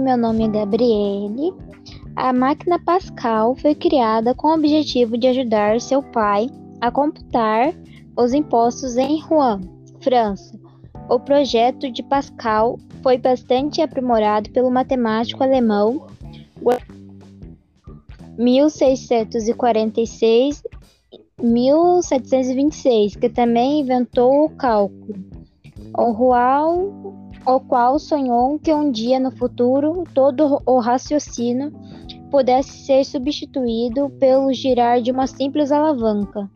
meu nome é Gabriele. A máquina Pascal foi criada com o objetivo de ajudar seu pai a computar os impostos em Rouen, França. O projeto de Pascal foi bastante aprimorado pelo matemático alemão 1646 1726, que também inventou o cálculo, o qual, o qual sonhou que um dia no futuro todo o raciocínio pudesse ser substituído pelo girar de uma simples alavanca.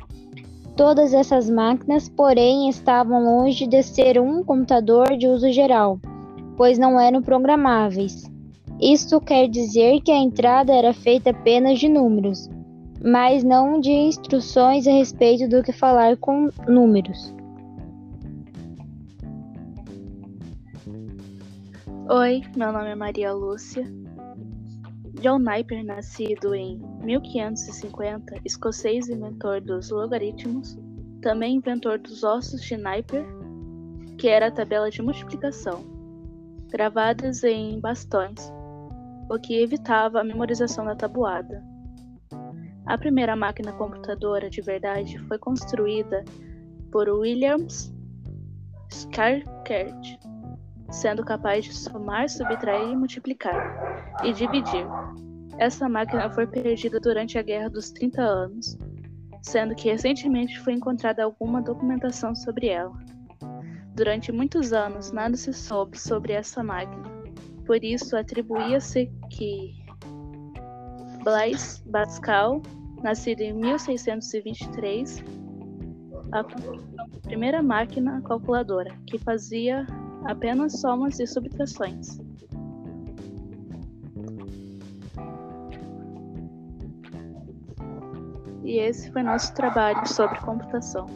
Todas essas máquinas, porém, estavam longe de ser um computador de uso geral, pois não eram programáveis. Isso quer dizer que a entrada era feita apenas de números, mas não de instruções a respeito do que falar com números. Oi, meu nome é Maria Lúcia. John Napier, nascido em 1550, escocês inventor dos logaritmos, também inventor dos ossos de Napier, que era a tabela de multiplicação, gravadas em bastões, o que evitava a memorização da tabuada. A primeira máquina computadora de verdade foi construída por Williams Scarkert, sendo capaz de somar, subtrair, multiplicar e dividir. Essa máquina foi perdida durante a Guerra dos 30 Anos, sendo que recentemente foi encontrada alguma documentação sobre ela. Durante muitos anos, nada se soube sobre essa máquina, por isso atribuía-se que Blaise Pascal, nascido em 1623, a primeira máquina calculadora que fazia apenas somas e subtrações. E esse foi nosso trabalho sobre computação.